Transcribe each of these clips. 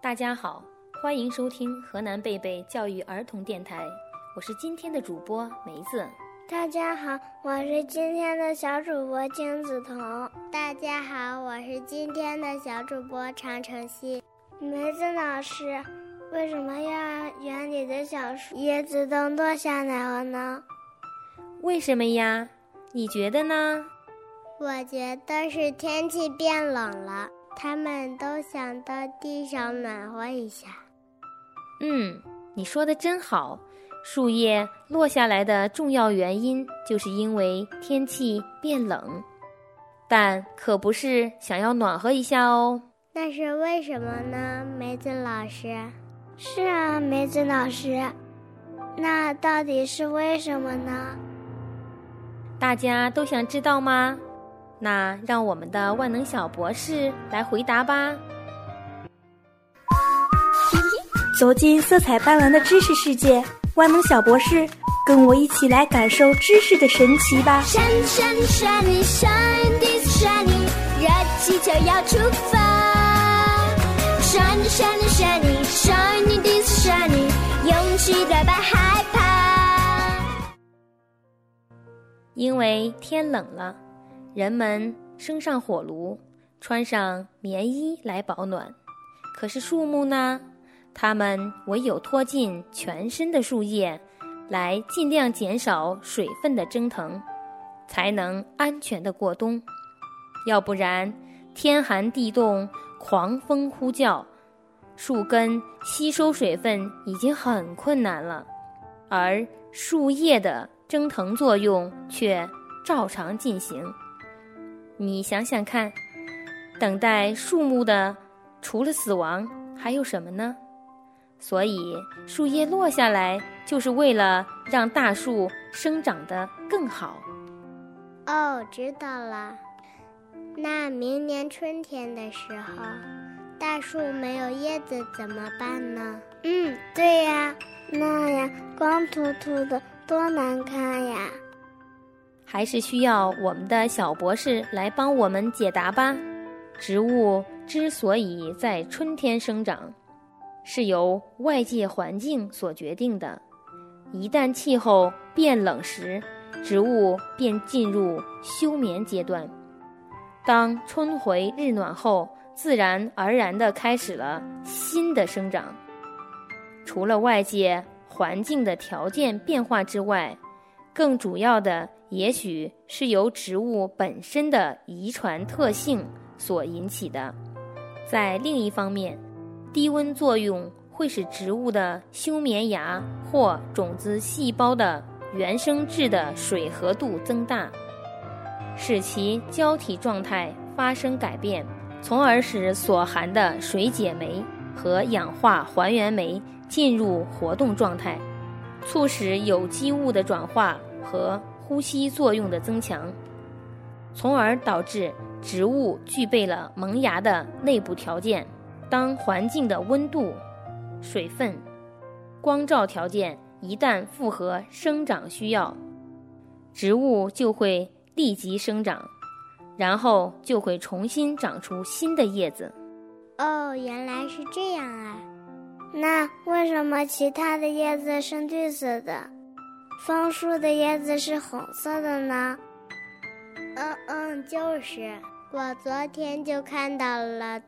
大家好，欢迎收听河南贝贝教育儿童电台，我是今天的主播梅子。大家好，我是今天的小主播金梓彤。大家好，我是今天的小主播常晨曦。梅子老师，为什么幼儿园里的小树叶子都落下来了呢？为什么呀？你觉得呢？我觉得是天气变冷了，他们都想到地上暖和一下。嗯，你说的真好。树叶落下来的重要原因，就是因为天气变冷，但可不是想要暖和一下哦。那是为什么呢，梅子老师？是啊，梅子老师，那到底是为什么呢？大家都想知道吗？那让我们的万能小博士来回答吧。走进色彩斑斓的知识世界。万能小博士，跟我一起来感受知识的神奇吧！闪闪闪你闪电闪你，热气球要出发！闪闪闪你闪你的闪你，勇气害怕。因为天冷了，人们生上火炉，穿上棉衣来保暖。可是树木呢？它们唯有拖进全身的树叶，来尽量减少水分的蒸腾，才能安全的过冬。要不然，天寒地冻，狂风呼啸，树根吸收水分已经很困难了，而树叶的蒸腾作用却照常进行。你想想看，等待树木的除了死亡，还有什么呢？所以，树叶落下来，就是为了让大树生长得更好。哦，知道了。那明年春天的时候，大树没有叶子怎么办呢？嗯，对呀，那样光秃秃的，多难看呀！还是需要我们的小博士来帮我们解答吧。植物之所以在春天生长。是由外界环境所决定的。一旦气候变冷时，植物便进入休眠阶段。当春回日暖后，自然而然地开始了新的生长。除了外界环境的条件变化之外，更主要的也许是由植物本身的遗传特性所引起的。在另一方面，低温作用会使植物的休眠芽或种子细胞的原生质的水合度增大，使其胶体状态发生改变，从而使所含的水解酶和氧化还原酶进入活动状态，促使有机物的转化和呼吸作用的增强，从而导致植物具备了萌芽的内部条件。当环境的温度、水分、光照条件一旦符合生长需要，植物就会立即生长，然后就会重新长出新的叶子。哦，原来是这样啊！那为什么其他的叶子是绿色的，枫树的叶子是红色的呢？嗯嗯，就是，我昨天就看到了。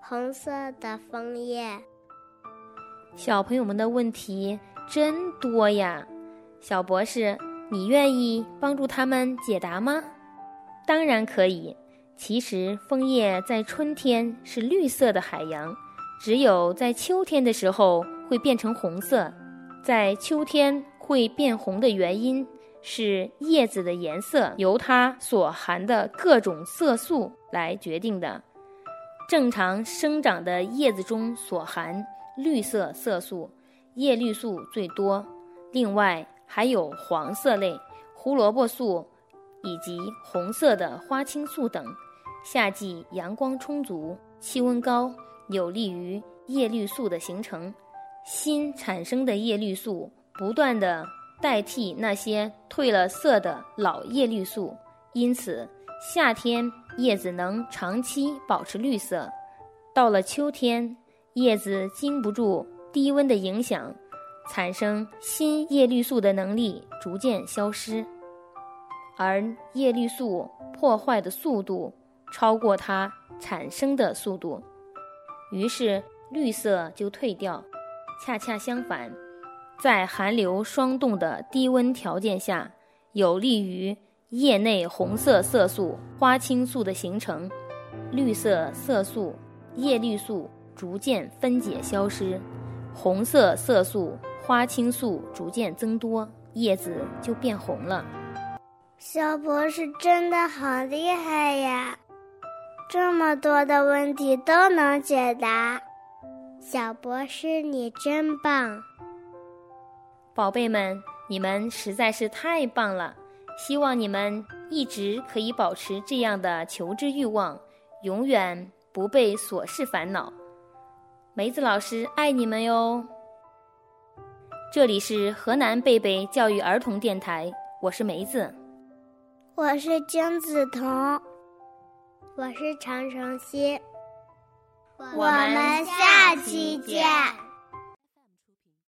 红色的枫叶，小朋友们的问题真多呀！小博士，你愿意帮助他们解答吗？当然可以。其实枫叶在春天是绿色的海洋，只有在秋天的时候会变成红色。在秋天会变红的原因是叶子的颜色由它所含的各种色素来决定的。正常生长的叶子中所含绿色色素，叶绿素最多。另外还有黄色类胡萝卜素，以及红色的花青素等。夏季阳光充足，气温高，有利于叶绿素的形成。新产生的叶绿素不断的代替那些褪了色的老叶绿素，因此夏天。叶子能长期保持绿色，到了秋天，叶子经不住低温的影响，产生新叶绿素的能力逐渐消失，而叶绿素破坏的速度超过它产生的速度，于是绿色就退掉。恰恰相反，在寒流霜冻的低温条件下，有利于叶内红色色素花青素的形成，绿色色素叶绿素逐渐分解消失，红色色素花青素逐渐增多，叶子就变红了。小博士真的好厉害呀，这么多的问题都能解答。小博士，你真棒！宝贝们，你们实在是太棒了！希望你们一直可以保持这样的求知欲望，永远不被琐事烦恼。梅子老师爱你们哟！这里是河南贝贝教育儿童电台，我是梅子，我是金子彤，我是常成熙。我们下期见。